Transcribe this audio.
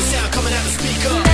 the sound coming out the speaker.